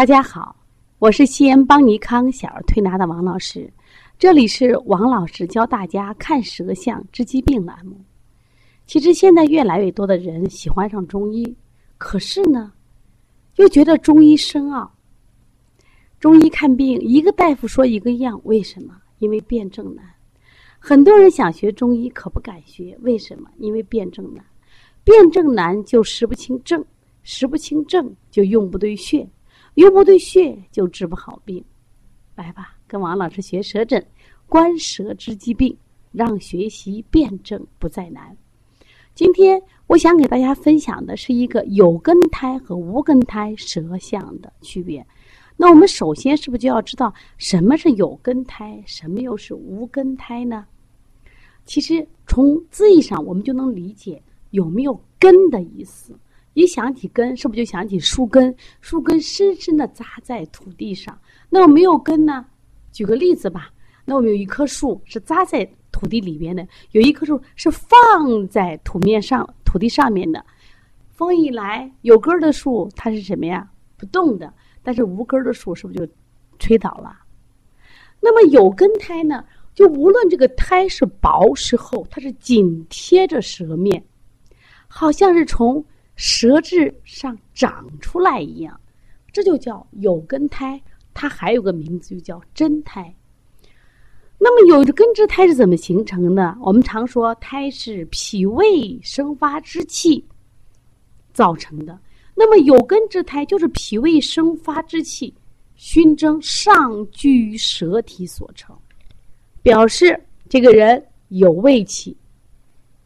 大家好，我是西安邦尼康小儿推拿的王老师，这里是王老师教大家看舌象治疾病栏目。其实现在越来越多的人喜欢上中医，可是呢，又觉得中医深奥。中医看病，一个大夫说一个样，为什么？因为辩证难。很多人想学中医，可不敢学，为什么？因为辩证难。辩证难就识不清症，识不清症就用不对穴。用不对穴就治不好病，来吧，跟王老师学舌诊，观舌治疾病，让学习辩证不再难。今天我想给大家分享的是一个有根胎和无根胎舌象的区别。那我们首先是不是就要知道什么是有根胎，什么又是无根胎呢？其实从字义上我们就能理解有没有根的意思。一想起根，是不是就想起树根？树根深深的扎在土地上。那么没有根呢？举个例子吧。那我们有一棵树是扎在土地里边的，有一棵树是放在土面上、土地上面的。风一来，有根的树它是什么呀？不动的。但是无根的树是不是就吹倒了？那么有根胎呢？就无论这个胎是薄是厚，它是紧贴着舌面，好像是从。舌质上长出来一样，这就叫有根胎。它还有个名字，就叫真胎。那么有根之胎是怎么形成的？我们常说胎是脾胃生发之气造成的。那么有根之胎就是脾胃生发之气熏蒸上聚于舌体所成，表示这个人有胃气，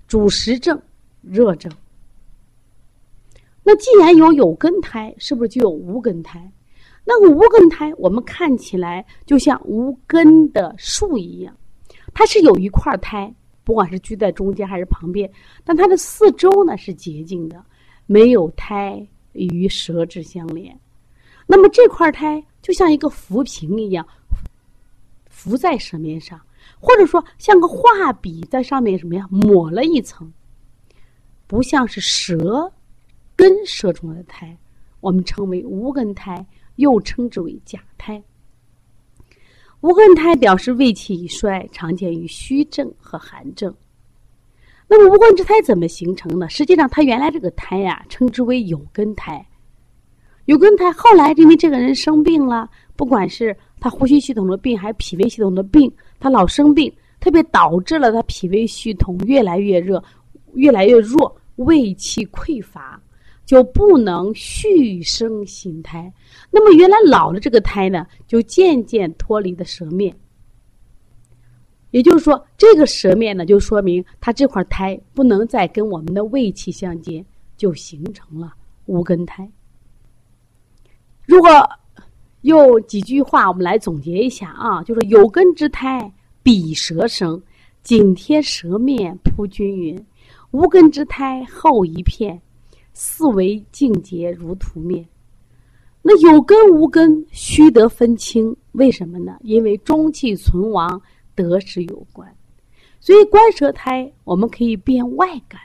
主食症、热症。那既然有有根胎，是不是就有无根胎？那个无根胎，我们看起来就像无根的树一样，它是有一块胎，不管是居在中间还是旁边，但它的四周呢是洁净的，没有胎与舌质相连。那么这块胎就像一个浮萍一样，浮在舌面上，或者说像个画笔在上面什么呀抹了一层，不像是舌。根射中的胎，我们称为无根胎，又称之为假胎。无根胎表示胃气已衰，常见于虚症和寒症。那么无根之胎怎么形成的？实际上，它原来这个胎呀，称之为有根胎。有根胎后来因为这个人生病了，不管是他呼吸系统的病，还是脾胃系统的病，他老生病，特别导致了他脾胃系统越来越热，越来越弱，胃气匮乏。就不能续生新胎，那么原来老的这个胎呢，就渐渐脱离的舌面。也就是说，这个舌面呢，就说明它这块胎不能再跟我们的胃气相接，就形成了无根胎。如果用几句话，我们来总结一下啊，就是有根之胎，比舌生，紧贴舌面，铺均匀；无根之胎，厚一片。四维境界如图面，那有根无根须得分清，为什么呢？因为中气存亡得失有关，所以观舌苔，我们可以辨外感，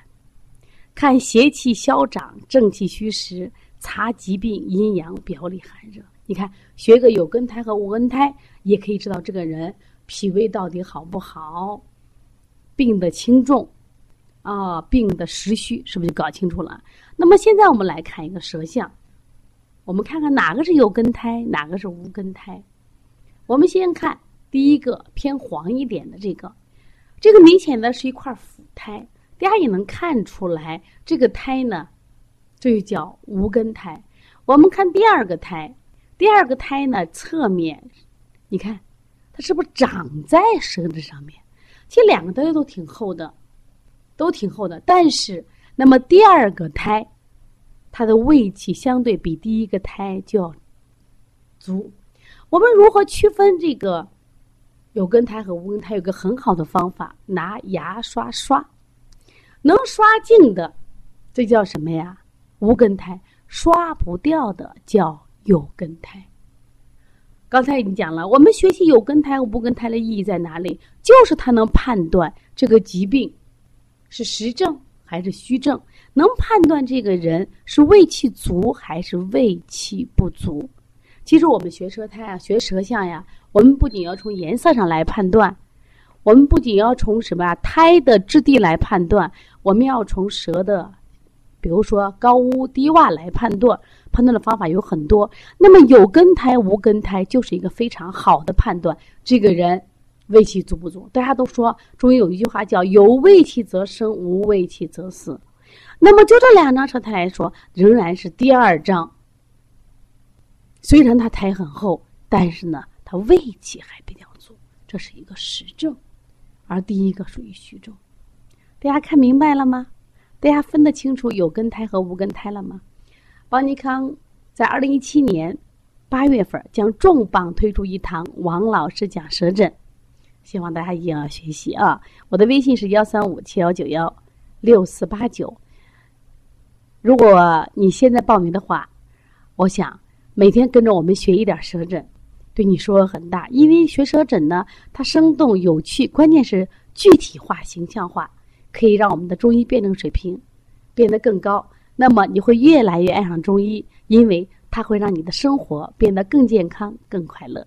看邪气消长，正气虚实，查疾病阴阳表里寒热。你看，学个有根苔和无根苔，也可以知道这个人脾胃到底好不好，病的轻重。啊，病的实虚是不是就搞清楚了？那么现在我们来看一个舌象，我们看看哪个是有根胎，哪个是无根胎。我们先看第一个偏黄一点的这个，这个明显的是一块腐胎，大家也能看出来，这个胎呢，这就叫无根胎。我们看第二个胎，第二个胎呢，侧面，你看它是不是长在舌质上面？其实两个胎都挺厚的。都挺厚的，但是那么第二个胎，它的胃气相对比第一个胎就要足。我们如何区分这个有根胎和无根胎？有个很好的方法，拿牙刷刷，能刷净的，这叫什么呀？无根胎。刷不掉的叫有根胎。刚才已经讲了，我们学习有根胎和无根胎的意义在哪里？就是它能判断这个疾病。是实症还是虚症？能判断这个人是胃气足还是胃气不足？其实我们学舌苔啊，学舌象呀，我们不仅要从颜色上来判断，我们不仅要从什么啊苔的质地来判断，我们要从舌的，比如说高污低洼来判断。判断的方法有很多。那么有根苔无根苔就是一个非常好的判断，这个人胃气足不足？大家都说中医有一句话叫“有胃气则生，无胃气则死”。那么就这两张舌苔来说，仍然是第二张。虽然它苔很厚，但是呢，它胃气还比较足，这是一个实证。而第一个属于虚症。大家看明白了吗？大家分得清楚有根苔和无根苔了吗？邦尼康在二零一七年八月份将重磅推出一堂王老师讲舌诊，希望大家一定要学习啊！我的微信是幺三五七幺九幺六四八九。如果你现在报名的话，我想每天跟着我们学一点舌诊，对你说很大。因为学舌诊呢，它生动有趣，关键是具体化、形象化，可以让我们的中医辩证水平变得更高。那么你会越来越爱上中医，因为它会让你的生活变得更健康、更快乐。